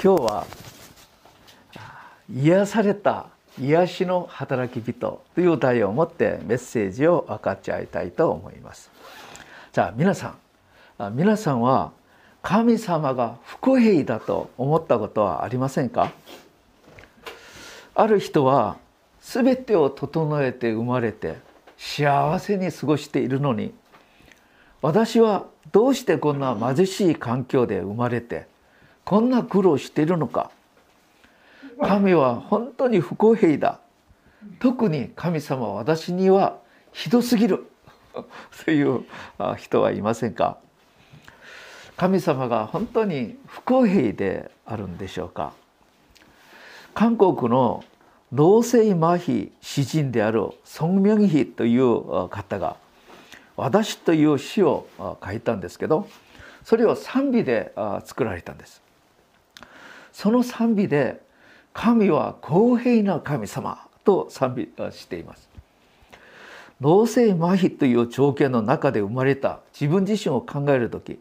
今日は癒された癒しの働き人という題を持ってメッセージを分かち合いたいと思います。じゃあ皆さん皆さんは神様が不公平だと思ったことはありませんか？ある人は全てを整えて生まれて幸せに過ごしているのに私はどうしてこんな貧しい環境で生まれてこんな苦労しているのか。神は本当に不公平だ。特に神様は私にはひどすぎる。という人はいませんか。神様が本当に不公平であるんでしょうか。韓国の脳性麻痺詩人であるソン・ミョンヒという方が「私」という詩を書いたんですけどそれを賛美で作られたんです。その賛美で「神は公平な神様」と賛美しています。脳性麻痺という条件の中で生まれた自分自身を考える時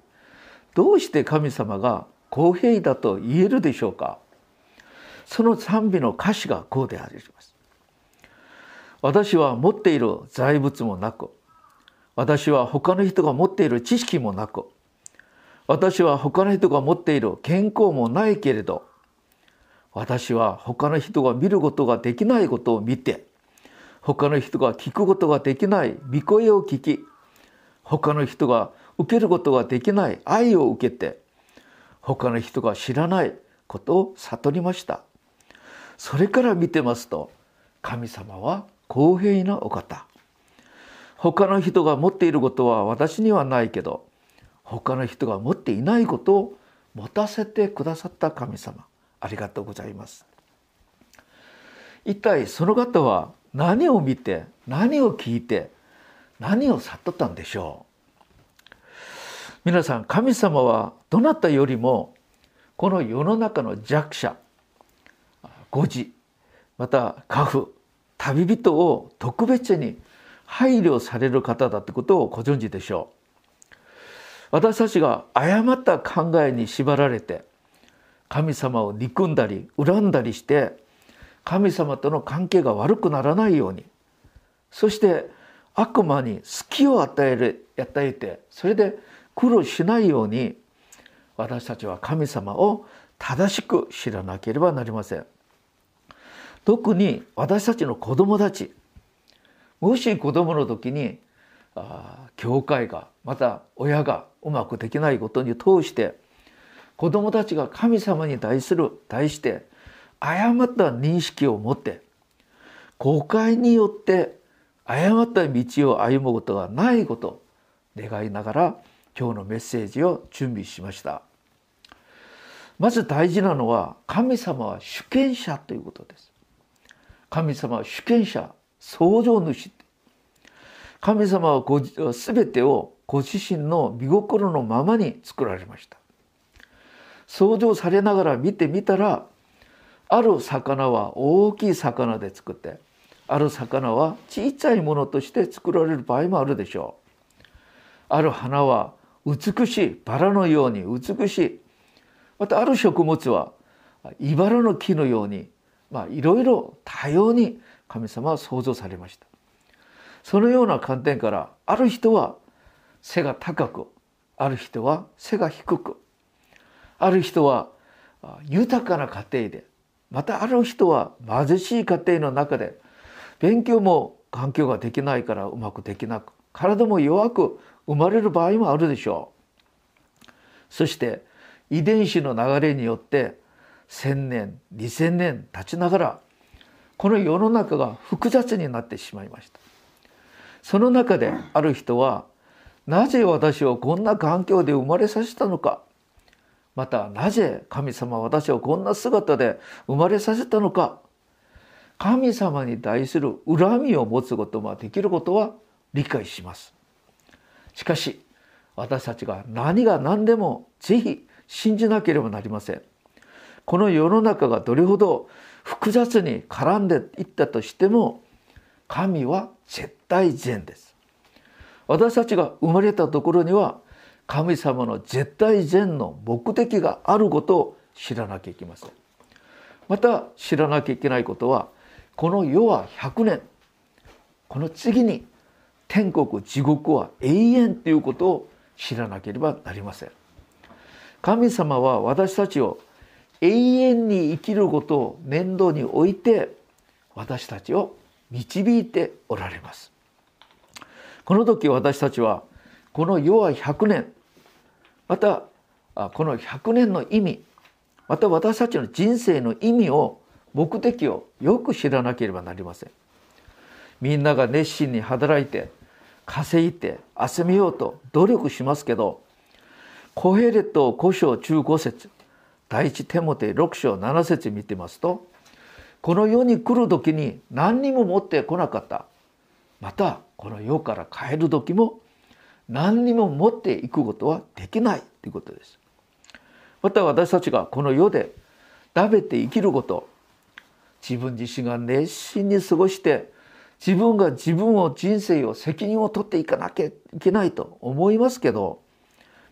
どうして神様が公平だと言えるでしょうかその賛美の歌詞がこうであります私は持っている財物もなく私は他の人が持っている知識もなく私は他の人が持っている健康もないけれど私は他の人が見ることができないことを見て他の人が聞くことができない御声を聞き他の人が受けることができない愛を受けて他の人が知らないことを悟りました。それから見てますと神様は公平なお方。他の人が持っていることは私にはないけど他の人が持っていないことを持たせてくださった神様。ありがとうございます。一体その方は何を見て何を聞いて何を悟ったんでしょう？皆さん神様はどなたよりもこの世の中の弱者孤児また家父旅人を特別に配慮される方だってことをご存知でしょう。私たちが誤った考えに縛られて神様を憎んだり恨んだりして神様との関係が悪くならないようにそして悪魔に隙を与える与えてそれで苦労しないように私たちは神様を正しく知らなければなりません。特に私たちの子供たちもし子供の時にあ教会がまた親がうまくできないことに通して子供たちが神様に対する対して誤った認識を持って誤解によって誤った道を歩むことがないことを願いながら今日のメッセージを準備しました。まず大事なのは神様は主権者ということです。神様は主権者創造主神様はご全てをご自身の見心のままに作られました。創造されながら見てみたらある魚は大きい魚で作ってある魚は小さいものとして作られる場合もあるでしょう。ある花は美しいバラのように美しい。またある食物は茨の木のようにいろいろ多様に神様は創造されました。そのような観点からある人は背が高くある人は背が低くある人は豊かな家庭でまたある人は貧しい家庭の中で勉強も環境ができないからうまくできなく体も弱く生まれる場合もあるでしょう。そして遺伝子の流れによって千年2,000年経ちながらこの世の中が複雑になってしまいました。その中である人はなぜ私をこんな環境で生まれさせたのかまたなぜ神様は私をこんな姿で生まれさせたのか。神様に対する恨みを持つことができることは理解します。しかし私たちが何が何でもぜひ信じなければなりません。この世の中がどれほど複雑に絡んでいったとしても神は絶対善です。私たちが生まれたところには神様の絶対善の目的があることを知らなきゃいけません。また知らなきゃいけないことはこの世は100年。この次に天国地獄は永遠ということを知らなければなりません。神様は私たちを永遠に生きることを念頭に置いて私たちを導いておられます。この時私たちはこの世は100年。またこの100年の意味また私たちの人生の意味を目的をよく知らなければなりません。みんなが熱心に働いて稼いで集めようと努力しますけどコヘレト5章15節第一テモテ6章7節見てますとこの世に来る時に何にも持ってこなかった。またこの世から帰る時も何にも持っていくことはできないということです。また私たちがこの世で食べて生きること自分自身が熱心に過ごして自分が自分を人生を責任を取っていかなきゃいけないと思いますけど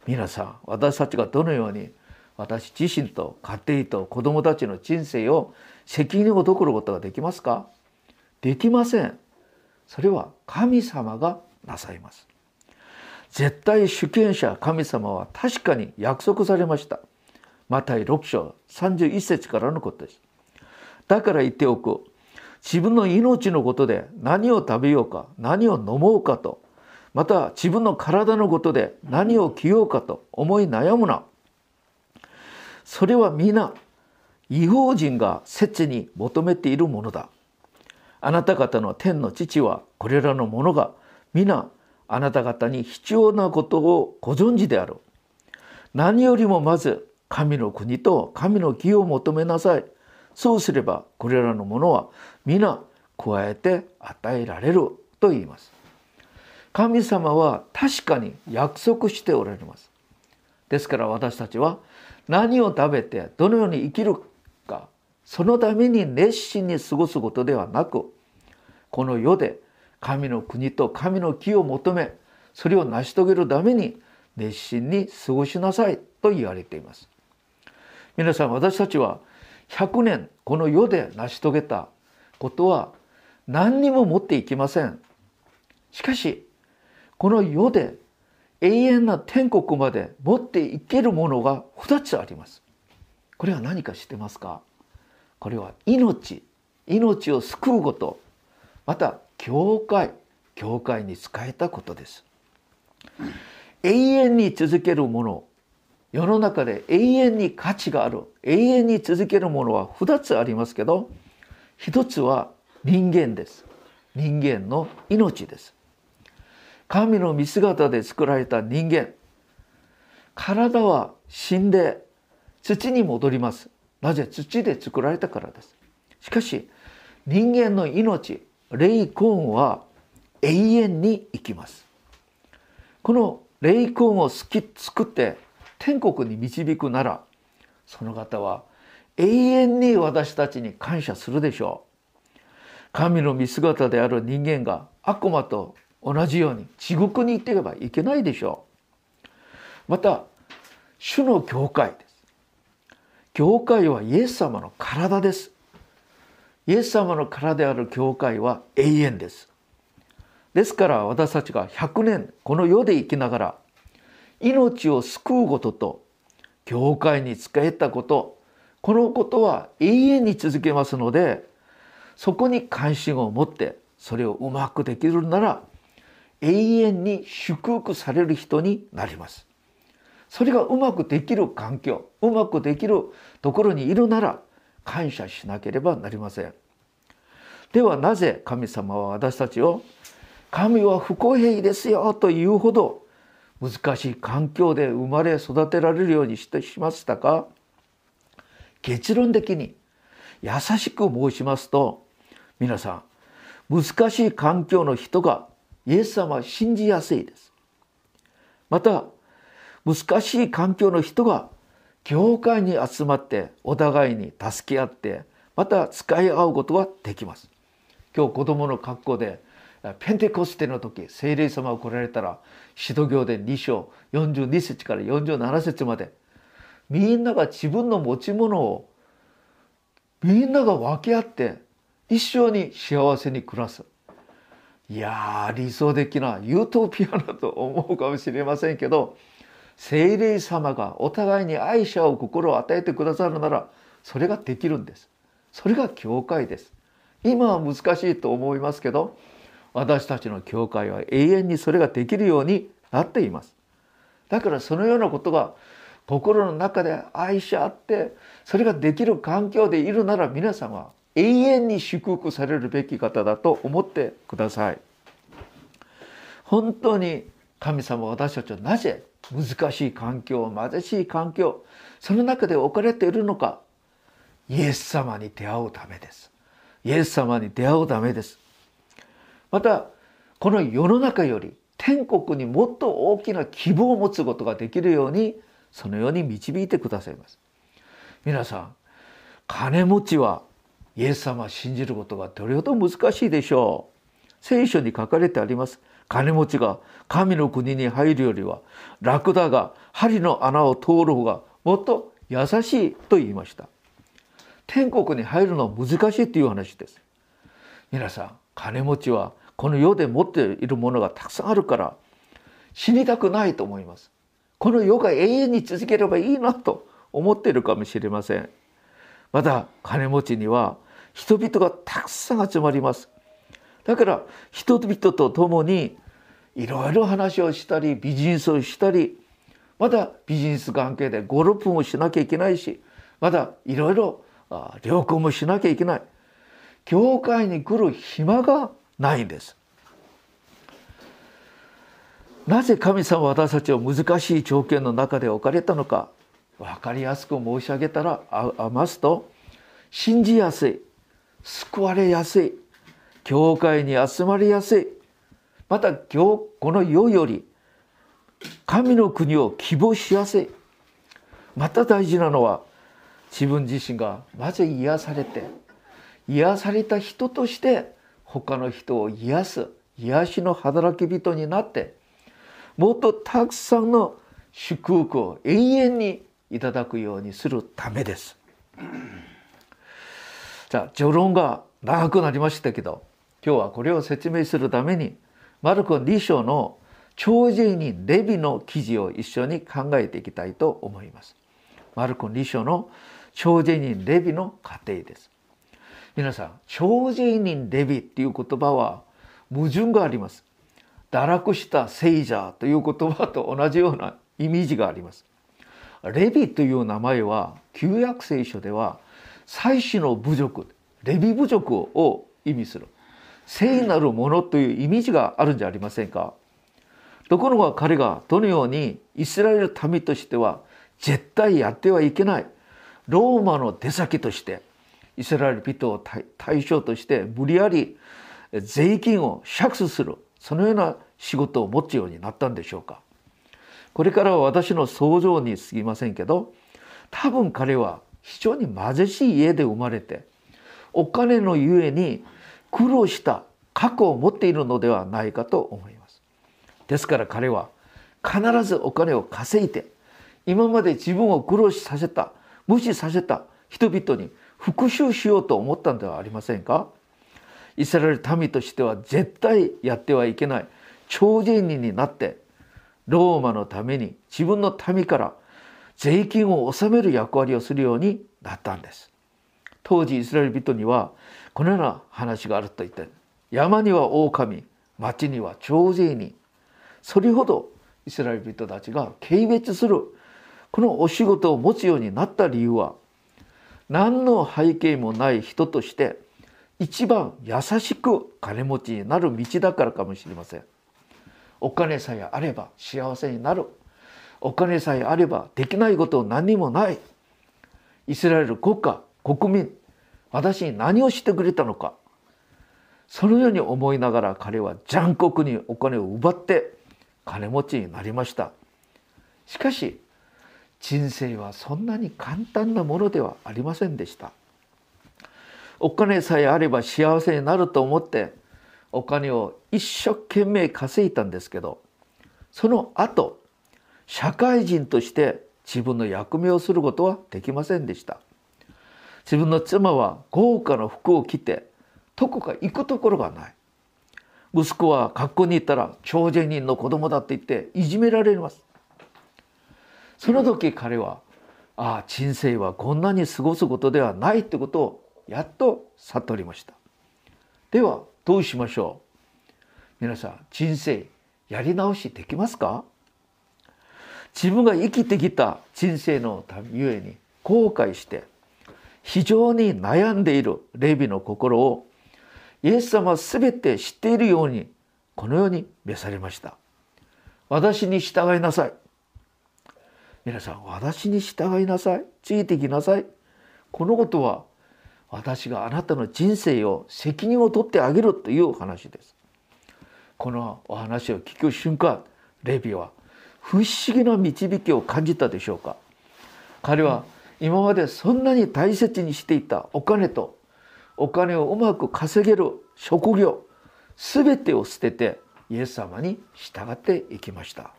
皆さん私たちがどのように私自身と家庭と子供たちの人生を責任を取ることができますか？できません。それは神様がなさいます。絶対主権者神様は確かに約束されました。マタイ6章31節からのことです。だから言っておく。自分の命のことで何を食べようか何を飲もうかとまた自分の体のことで何を着ようかと思い悩むな。それは皆違法人が切に求めているものだ。あなた方の天の父はこれらのものが皆あなた方に必要なことをご存知である。何よりもまず神の国と神の義を求めなさい。そうすればこれらのものは皆加えて与えられると言います。神様は確かに約束しておられます。ですから私たちは何を食べてどのように生きるかそのために熱心に過ごすことではなくこの世で神の国と神の木を求めそれを成し遂げるために熱心に過ごしなさいと言われています。皆さん私たちは100年この世で成し遂げたことは何にも持っていきません。しかしこの世で永遠な天国まで持っていけるものが2つあります。これは何か知ってますか？これは命。命を救うこと。また教会教会に仕えたことです。永遠に続けるもの世の中で永遠に価値がある永遠に続けるものは2つありますけど1つは人間です。人間の命です。神の見姿で作られた人間体は死んで土に戻ります。なぜ？土で作られたからです。しかし人間の命霊魂は永遠に生きます。この霊魂を作って天国に導くならその方は永遠に私たちに感謝するでしょう。神の見姿である人間が悪魔と同じように地獄に行っていけばいけないでしょう。また主の教会です。教会はイエス様の体です。イエス様の体である教会は永遠ですですから私たちが100年この世で生きながら命を救うことと教会に仕えたことこのことは永遠に続けますのでそこに関心を持ってそれをうまくできるなら永遠に祝福される人になります。それがうまくできる環境うまくできるところにいるなら感謝しなければなりません。ではなぜ神様は私たちを神は不公平ですよというほど難しい環境で生まれ育てられるようにしてしましたか？結論的に優しく申しますと皆さん難しい環境の人がイエス様は信じやすいです。また難しい環境の人が教会に集まってお互いに助け合ってまた使い合うことはできます。今日子供の格好でペンテコステの時聖霊様が来られたら使徒行で2章42節から47節までみんなが自分の持ち物をみんなが分け合って一緒に幸せに暮らすいや理想的なユートピアだと思うかもしれませんけど精霊様がお互いに愛し合う心を与えてくださるならそれができるんです。それが教会です。今は難しいと思いますけど私たちの教会は永遠にそれができるようになっています。だからそのようなことが心の中で愛し合ってそれができる環境でいるなら皆さんは永遠に祝福されるべき方だと思ってください。本当に神様私たちはなぜ難しい環境貧しい環境その中で置かれているのかイエス様に出会うためです。イエス様に出会うためです。またこの世の中より天国にもっと大きな希望を持つことができるようにそのように導いてくださいます。皆さん金持ちはイエス様を信じることがどれほど難しいでしょう。聖書に書かれてあります。金持ちが神の国に入るよりはラクダが針の穴を通る方がもっと優しいと言いました。天国に入るのは難しいという話です。皆さん金持ちはこの世で持っているものがたくさんあるから死にたくないと思います。この世が永遠に続ければいいなと思っているかもしれません。また金持ちには人々がたくさん集まります。だから人々と共にいろいろ話をしたりビジネスをしたりまたビジネス関係で56分をしなきゃいけないしまたいろいろ旅行もしなきゃいけない。教会に来る暇がないんです。なぜ神様は私たちを難しい条件の中で置かれたのか分かりやすく申し上げたらあますと信じやすい救われやすい教会に集まりやすいまたこの世より神の国を希望しやすいまた大事なのは自分自身がまず癒されて癒された人として他の人を癒す癒しの働き人になってもっとたくさんの祝福を永遠にいただくようにするためです。じゃあ序論が長くなりましたけど今日はこれを説明するためにマルコ2章の超人にレビの記事を一緒に考えていきたいと思います。マルコ2章の超人人レビの過程です。皆さん超人人レビっていう言葉は矛盾があります。堕落した聖者という言葉と同じようなイメージがあります。レビという名前は旧約聖書では祭司の部族レビ部族を意味する聖なるものというイメージがあるんじゃありませんか？ところが彼がどのようにイスラエル民としては絶対やってはいけないローマの出先としてイスラエル人を対象として無理やり税金を借出するそのような仕事を持つようになったんでしょうか？これからは私の想像に過ぎませんけど多分彼は非常に貧しい家で生まれてお金のゆえに苦労した過去を持っているのではないかと思います。ですから彼は必ずお金を稼いで今まで自分を苦労させた無視させた人々に復讐しようと思ったんではありませんか？イスラエル民としては絶対やってはいけない超人人になってローマのために自分の民から税金を納める役割をするようになったんです当時イスラエル人にはこのような話があると言って山には狼町には徴税人それほどイスラエル人たちが軽蔑するこのお仕事を持つようになった理由は何の背景もない人として一番優しく金持ちになる道だからかもしれません。お金さえあれば幸せになる。お金さえあればできないこと何にもない。イスラエル国家、国民、私に何をしてくれたのか。そのように思いながら彼は残酷にお金を奪って金持ちになりました。しかし人生はそんなに簡単なものではありませんでした。お金さえあれば幸せになると思ってお金を一生懸命稼いだんですけどその後社会人として自分の役目をすることはできませんでした自分の妻は豪華な服を着てどこか行くところがない。息子は学校に行ったら超人人の子供だって言っていじめられます。その時彼はああ人生はこんなに過ごすことではないってことをやっと悟りました。ではどうしましょう？皆さん人生やり直しできますか？自分が生きてきた人生のためゆえに後悔して非常に悩んでいるレビの心をイエス様は全て知っているようにこのように召されました。私に従いなさい。皆さん私に従いなさい。ついてきなさい。このことは私があなたの人生を責任を取ってあげるという話です。このお話を聞く瞬間レビは不思議な導きを感じたでしょうか。彼は今までそんなに大切にしていたお金とお金をうまく稼げる職業全てを捨ててイエス様に従っていきました。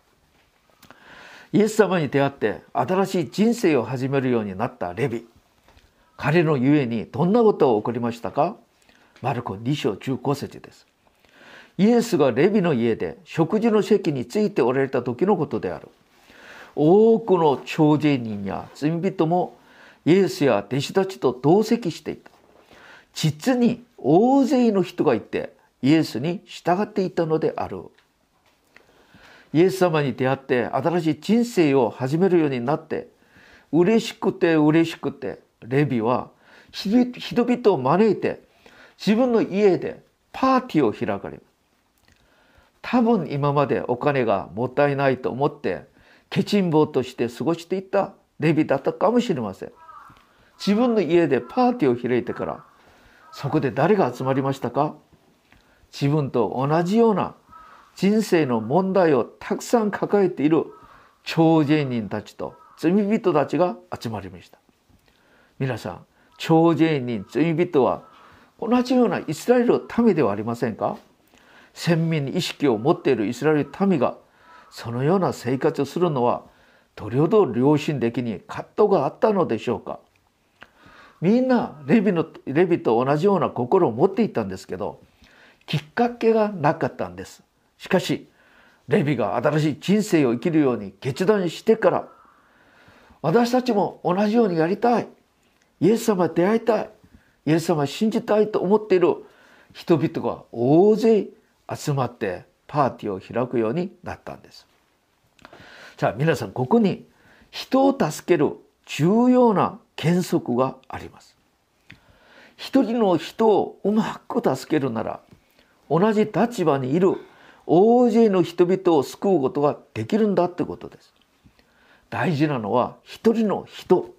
イエス様に出会って新しい人生を始めるようになったレビ。彼のゆえにどんなことを起こりましたか？マルコ2章15節です。イエスがレビの家で食事の席についておられた時のことである。多くの超人人や罪人もイエスや弟子たちと同席していた。実に大勢の人がいてイエスに従っていたのである。イエス様に出会って新しい人生を始めるようになって嬉しくて嬉しくてレビは人々を招いて自分の家でパーティーを開かれる。多分今までお金がもったいないと思ってケチン坊として過ごしていたレビだったかもしれません。自分の家でパーティーを開いてからそこで誰が集まりましたか？自分と同じような人生の問題をたくさん抱えている超人人たちと罪人たちが集まりました。皆さん超人人罪人は同じようなイスラエルの民ではありませんか？先民意識を持っているイスラエル民がそのような生活をするのはどれほど良心的に葛藤があったのでしょうか。みんなレビのレビと同じような心を持っていたんですけどきっかけがなかったんです。しかしレビが新しい人生を生きるように決断してから私たちも同じようにやりたい。イエス様出会いたい。イエス様信じたいと思っている人々が大勢集まってパーティーを開くようになったんです。じゃあ皆さんここに人を助ける重要な原則があります。一人の人をうまく助けるなら同じ立場にいる大勢の人々を救うことができるんだってことです。大事なのは一人の人。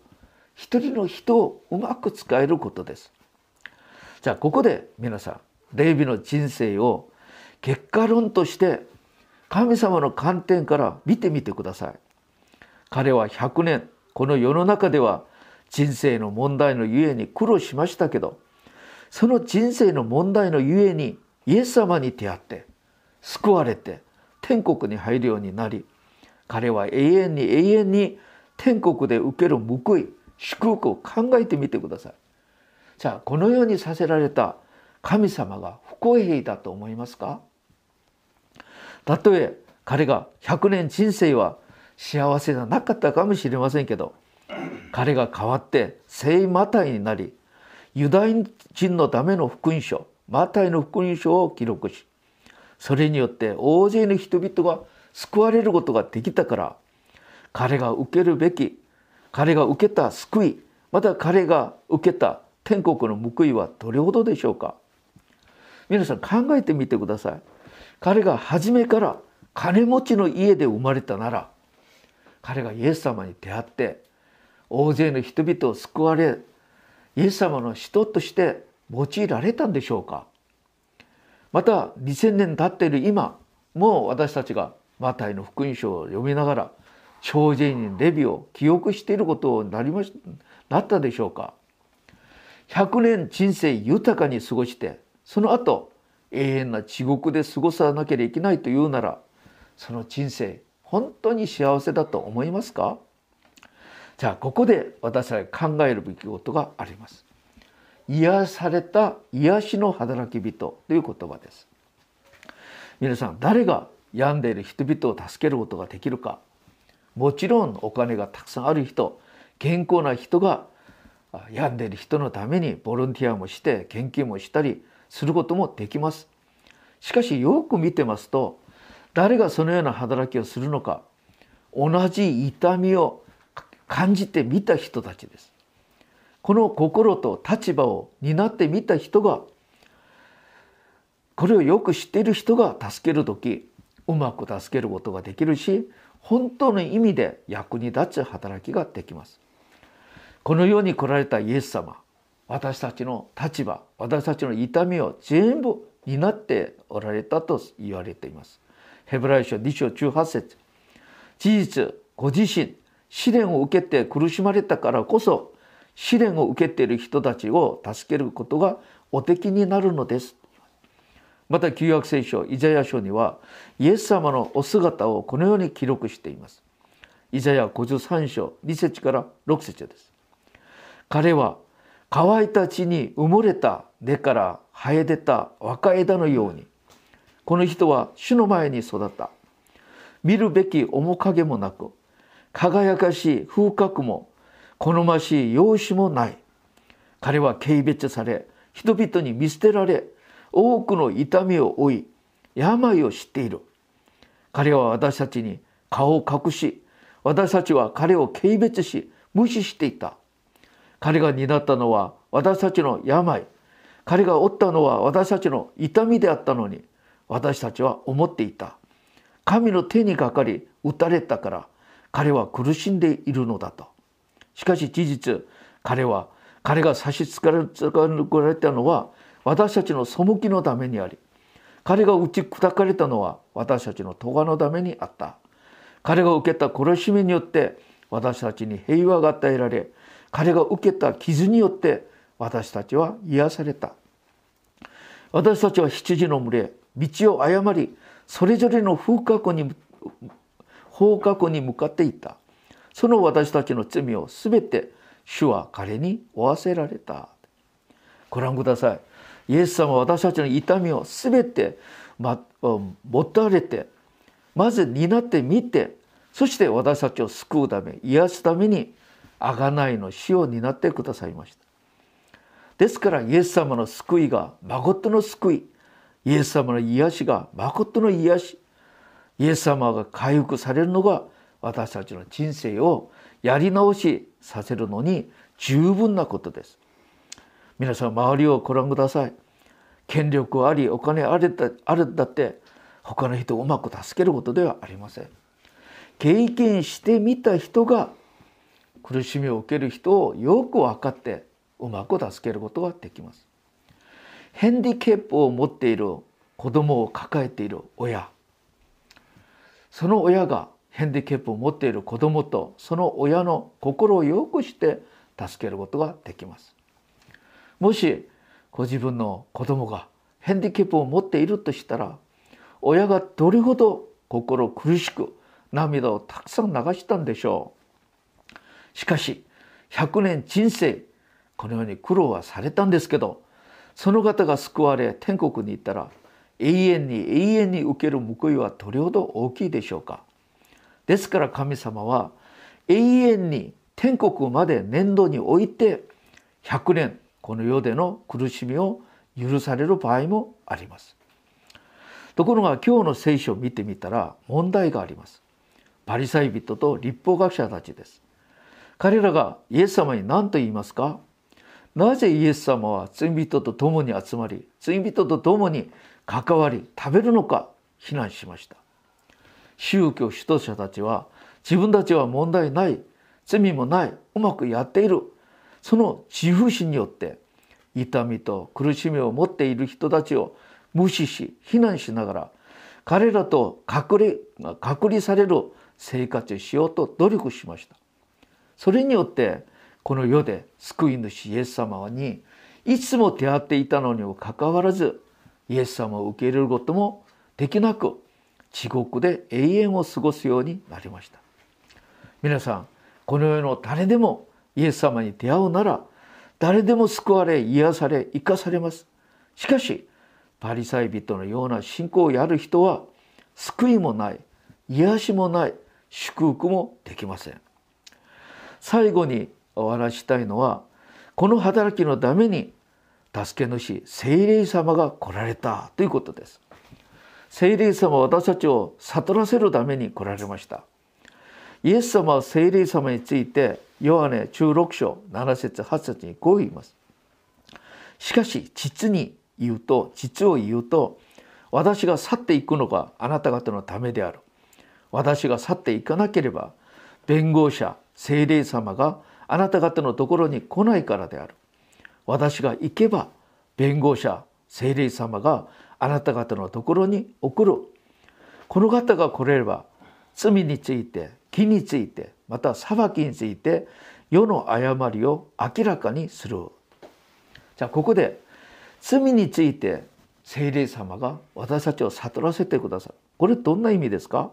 一人の人をうまく使えることです。じゃあここで皆さんレイビの人生を結果論として神様の観点から見てみてください彼は100年この世の中では人生の問題のゆえに苦労しましたけどその人生の問題のゆえにイエス様に出会って救われて天国に入るようになり彼は永遠に永遠に天国で受ける報い祝福を考えてみてください。じゃあこのようにさせられた神様が不公平だと思いますか？たとえ彼が100年人生は幸せじゃなかったかもしれませんけど彼が変わって聖マタイになりユダヤ人のための福音書マタイの福音書を記録しそれによって大勢の人々が救われることができたから彼が受けるべき彼が受けた救いまた彼が受けた天国の報いはどれほどでしょうか。皆さん考えてみてください。彼が初めから金持ちの家で生まれたなら彼がイエス様に出会って大勢の人々を救われイエス様の人として用いられたんでしょうか。また2000年経っている今もう私たちがマタイの福音書を読みながら超人にレビを記憶していることになりましたなったでしょうか。100年人生豊かに過ごしてその後永遠な地獄で過ごさなければいけないというならその人生本当に幸せだと思いますか？じゃあここで私は考えるべきことがあります。癒された癒しの働き人という言葉です。皆さん誰が病んでいる人々を助けることができるか。もちろんお金がたくさんある人健康な人が病んでいる人のためにボランティアもして研究もしたりすることもできます。しかしよく見てますと誰がそのような働きをするのか同じ痛みを感じてみた人たちです。この心と立場を担ってみた人がこれをよく知っている人が助ける時うまく助けることができるし本当の意味で役に立つ働きができます。この世に来られたイエス様私たちの立場私たちの痛みを全部担っておられたと言われていますヘブライ書2章18節事実ご自身試練を受けて苦しまれたからこそ試練を受けている人たちを助けることがお敵になるのです。また旧約聖書イザヤ書にはイエス様のお姿をこのように記録しています。イザヤ53章2節から6節です。彼は乾いた地に埋もれた根から生え出た若枝のようにこの人は主の前に育った。見るべき面影もなく輝かしい風格も好ましい容姿もない。彼は軽蔑され人々に見捨てられ多くの痛みを負い病を知っている。彼は私たちに顔を隠し私たちは彼を軽蔑し無視していた。彼が担ったのは私たちの病。彼が負ったのは私たちの痛みであったのに。私たちは思っていた。神の手にかかり打たれたから彼は苦しんでいるのだと。しかし事実彼は彼が差し支えられたのは私たちの背きのためにあり。彼が打ち砕かれたのは私たちの咎のためにあった。彼が受けた苦しみによって私たちに平和が与えられ彼が受けた傷によって私たちは癒された。私たちは羊の群れ道を誤りそれぞれの風格に方角に向かっていった。その私たちの罪を全て主は彼に負わせられた。ご覧ください。イエス様は私たちの痛みを全て持たれてまず担ってみてそして私たちを救うため癒すために贖いの死を担ってくださいましたですからイエス様の救いが誠の救いイエス様の癒しが誠の癒しイエス様が回復されるのが私たちの人生をやり直しさせるのに十分なことです。皆さん周りをご覧ください。権力ありお金あるあるんだって他の人をうまく助けることではありません。経験してみた人が苦しみを受ける人をよく分かってうまく助けることができます。ヘンディケープを持っている子供を抱えている親その親がハンディキャップを持っている子供とその親の心をよくして助けることができます。もしご自分の子供がハンディキャップを持っているとしたら親がどれほど心苦しく涙をたくさん流したんでしょう。しかし100年人生このように苦労はされたんですけどその方が救われ天国に行ったら永遠に永遠に受ける報いはどれほど大きいでしょうか。ですから神様は永遠に天国まで年度において100年この世での苦しみを許される場合もあります。ところが今日の聖書を見てみたら問題があります。パリサイ人と立法学者たちです。彼らがイエス様に何と言いますか？なぜイエス様は罪人と共に集まり罪人と共に関わり食べるのか？非難しました。宗教指導者たちは自分たちは問題ない罪もないうまくやっている。その自負心によって痛みと苦しみを持っている人たちを無視し非難しながら彼らと隔離隔離される生活をしようと努力しました。それによってこの世で救い主イエス様にいつも出会っていたのにもかかわらずイエス様を受け入れることもできなく地獄で永遠を過ごすようになりました。皆さんこの世の誰でもイエス様に出会うなら誰でも救われ癒され生かされます。しかしパリサイ人のような信仰をやる人は救いもない癒しもない祝福もできません。最後にお話したいのはこの働きのために助け主聖霊様が来られたということです。聖霊様は私たちを悟らせるために来られました。イエス様は聖霊様についてヨハネ16章7節8節にこう言います。しかし実に言うと実を言うと私が去っていくのがあなた方のためである。私が去っていかなければ弁護者聖霊様があなた方のところに来ないからである。私が行けば弁護者聖霊様があなた方のところに送る。この方が来れれば罪について義についてまた裁きについて世の誤りを明らかにする。じゃあここで罪について聖霊様が私たちを悟らせてくださる。これどんな意味ですか？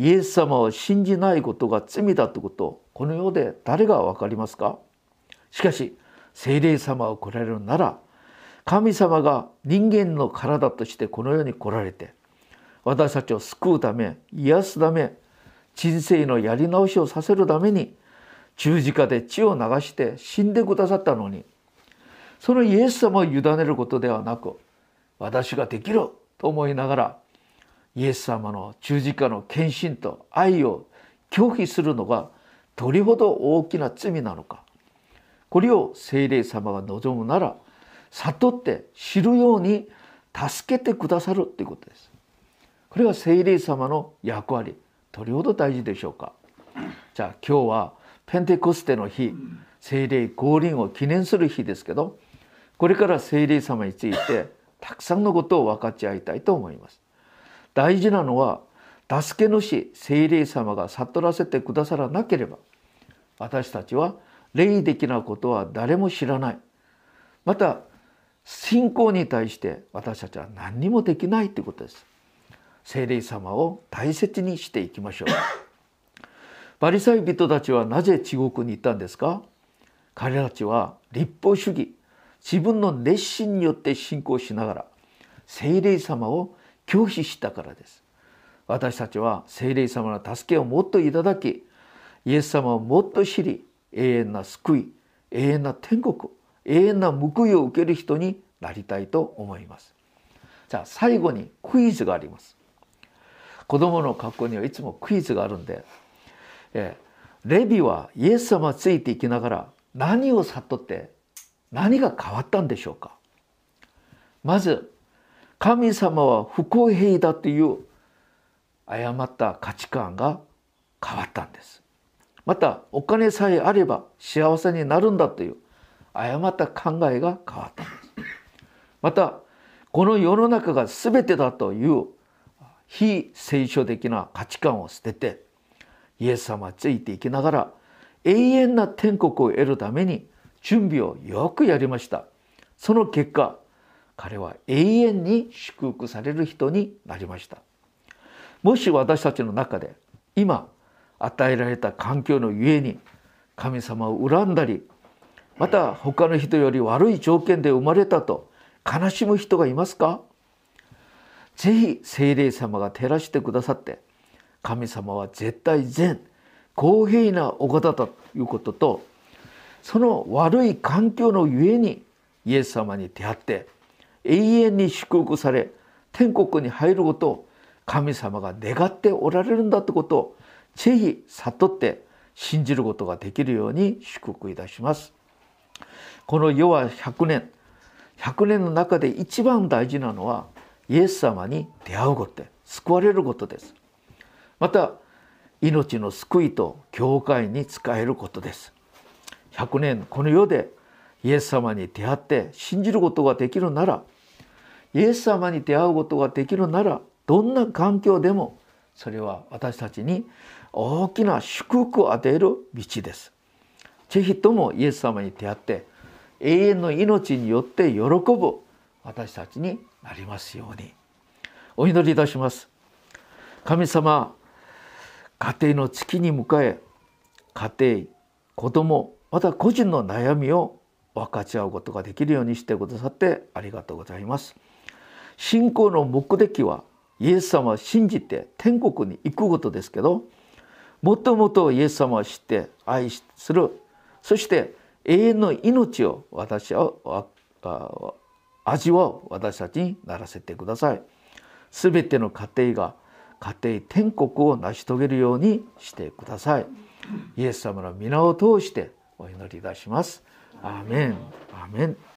イエス様を信じないことが罪だということこの世で誰が分かりますか？しかし聖霊様を来られるなら神様が人間の体としてこの世に来られて私たちを救うため癒すため人生のやり直しをさせるために十字架で血を流して死んでくださったのにそのイエス様を委ねることではなく私ができると思いながらイエス様の十字架の献身と愛を拒否するのがどれほど大きな罪なのか。これを聖霊様が望むなら悟って知るように助けてくださるということです。これが聖霊様の役割どれほど大事でしょうか。じゃあ今日はペンテコステの日聖霊降臨を記念する日ですけどこれから聖霊様についてたくさんのことを分かち合いたいと思います。大事なのは助け主聖霊様が悟らせてくださらなければ私たちは霊的なことは誰も知らない。また信仰に対して私たちは何にもできないということです。聖霊様を大切にしていきましょう。バリサイ人たちはなぜ地獄に行ったんですか？彼たちは立法主義自分の熱心によって信仰しながら聖霊様を拒否したからです。私たちは聖霊様の助けをもっといただきイエス様をもっと知り永遠な救い永遠な天国永遠な報いを受ける人になりたいと思います。じゃあ最後にクイズがあります。子供の学校にはいつもクイズがあるんで、えレビはイエス様ついていきながら何を悟って何が変わったんでしょうか。まず神様は不公平だという誤った価値観が変わったんです。またお金さえあれば幸せになるんだという誤った考えが変わったんです。またこの世の中が全てだという非聖書的な価値観を捨ててイエス様についていきながら永遠な天国を得るために準備をよくやりました。その結果彼は永遠に祝福される人になりました。もし私たちの中で今与えられた環境のゆえに神様を恨んだりまた他の人より悪い条件で生まれたと悲しむ人がいますか？ぜひ聖霊様が照らしてくださって神様は絶対善公平なお方だということとその悪い環境のゆえにイエス様に出会って永遠に祝福され天国に入ることを神様が願っておられるんだということをぜひ悟って信じることができるように祝福いたします。この世は100年100年の中で一番大事なのはイエス様に出会うこと救われることですまた命の救いと教会に仕えることです100年この世でイエス様に出会って信じることができるならイエス様に出会うことができるならどんな環境でもそれは私たちに大きな祝福を与える道です。ぜひともイエス様に出会って永遠の命によって喜ぶ私たちになりますようにお祈りいたします神様家庭の月に迎え家庭子供また個人の悩みを分かち合うことができるようにしてくださってありがとうございます。信仰の目的はイエス様を信じて天国に行くことですけどもともとイエス様を知って愛するそして永遠の命を私は味わう私たちにならせてください。すべての家庭が家庭天国を成し遂げるようにしてください。イエス様の皆を通してお祈りいたします。アーメンアーメン